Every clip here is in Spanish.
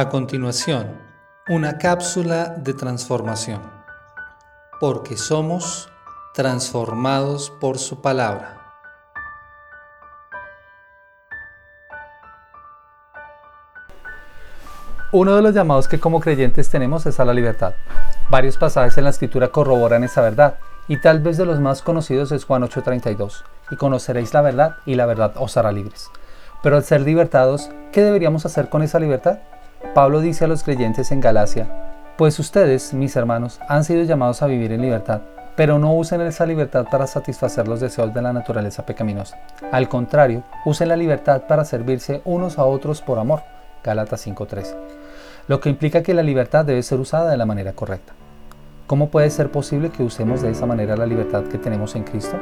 A continuación, una cápsula de transformación, porque somos transformados por su palabra. Uno de los llamados que como creyentes tenemos es a la libertad. Varios pasajes en la escritura corroboran esa verdad, y tal vez de los más conocidos es Juan 8:32, y conoceréis la verdad, y la verdad os hará libres. Pero al ser libertados, ¿qué deberíamos hacer con esa libertad? Pablo dice a los creyentes en Galacia, pues ustedes, mis hermanos, han sido llamados a vivir en libertad, pero no usen esa libertad para satisfacer los deseos de la naturaleza pecaminosa. Al contrario, usen la libertad para servirse unos a otros por amor. Gálatas 5:13. Lo que implica que la libertad debe ser usada de la manera correcta. ¿Cómo puede ser posible que usemos de esa manera la libertad que tenemos en Cristo?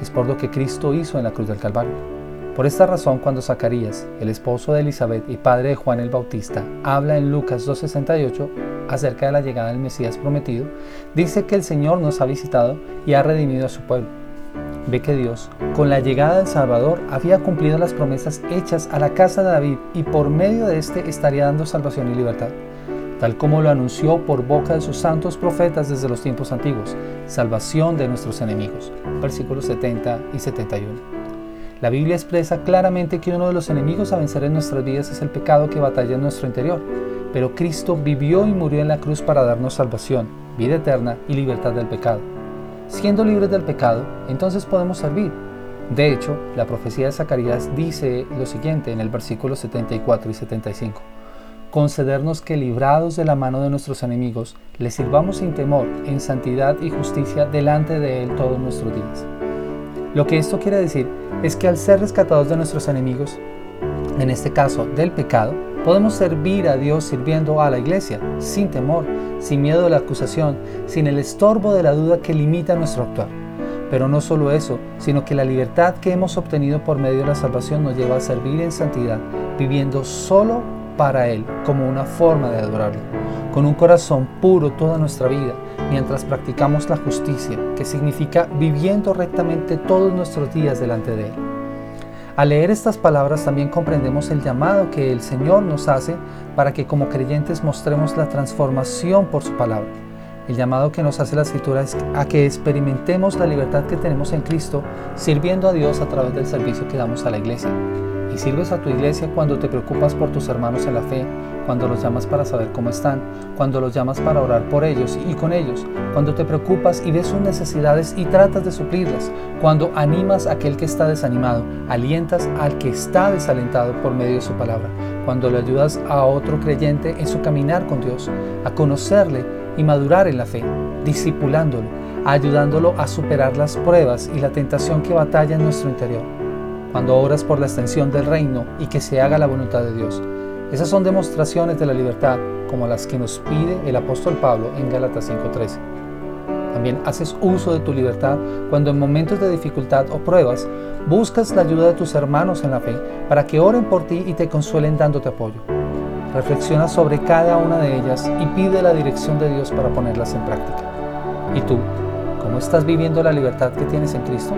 Es por lo que Cristo hizo en la cruz del Calvario. Por esta razón, cuando Zacarías, el esposo de Elizabeth y padre de Juan el Bautista, habla en Lucas 2.68 acerca de la llegada del Mesías prometido, dice que el Señor nos ha visitado y ha redimido a su pueblo. Ve que Dios, con la llegada del Salvador, había cumplido las promesas hechas a la casa de David y por medio de éste estaría dando salvación y libertad, tal como lo anunció por boca de sus santos profetas desde los tiempos antiguos, salvación de nuestros enemigos. Versículos 70 y 71. La Biblia expresa claramente que uno de los enemigos a vencer en nuestras vidas es el pecado que batalla en nuestro interior, pero Cristo vivió y murió en la cruz para darnos salvación, vida eterna y libertad del pecado. Siendo libres del pecado, entonces podemos servir. De hecho, la profecía de Zacarías dice lo siguiente en el versículo 74 y 75. Concedernos que librados de la mano de nuestros enemigos, les sirvamos sin temor, en santidad y justicia delante de Él todos nuestros días. Lo que esto quiere decir es que al ser rescatados de nuestros enemigos, en este caso del pecado, podemos servir a Dios sirviendo a la iglesia, sin temor, sin miedo de la acusación, sin el estorbo de la duda que limita nuestro actuar. Pero no solo eso, sino que la libertad que hemos obtenido por medio de la salvación nos lleva a servir en santidad, viviendo solo para Él como una forma de adorarlo, con un corazón puro toda nuestra vida, mientras practicamos la justicia, que significa viviendo rectamente todos nuestros días delante de Él. Al leer estas palabras también comprendemos el llamado que el Señor nos hace para que como creyentes mostremos la transformación por su palabra. El llamado que nos hace la Escritura es a que experimentemos la libertad que tenemos en Cristo sirviendo a Dios a través del servicio que damos a la iglesia sirves a tu iglesia cuando te preocupas por tus hermanos en la fe, cuando los llamas para saber cómo están, cuando los llamas para orar por ellos y con ellos, cuando te preocupas y ves sus necesidades y tratas de suplirlas, cuando animas a aquel que está desanimado, alientas al que está desalentado por medio de su palabra, cuando le ayudas a otro creyente en su caminar con Dios, a conocerle y madurar en la fe, discipulándolo, ayudándolo a superar las pruebas y la tentación que batalla en nuestro interior cuando obras por la extensión del reino y que se haga la voluntad de Dios. Esas son demostraciones de la libertad como las que nos pide el apóstol Pablo en Gálatas 5:13. También haces uso de tu libertad cuando en momentos de dificultad o pruebas buscas la ayuda de tus hermanos en la fe para que oren por ti y te consuelen dándote apoyo. Reflexiona sobre cada una de ellas y pide la dirección de Dios para ponerlas en práctica. ¿Y tú? ¿Cómo estás viviendo la libertad que tienes en Cristo?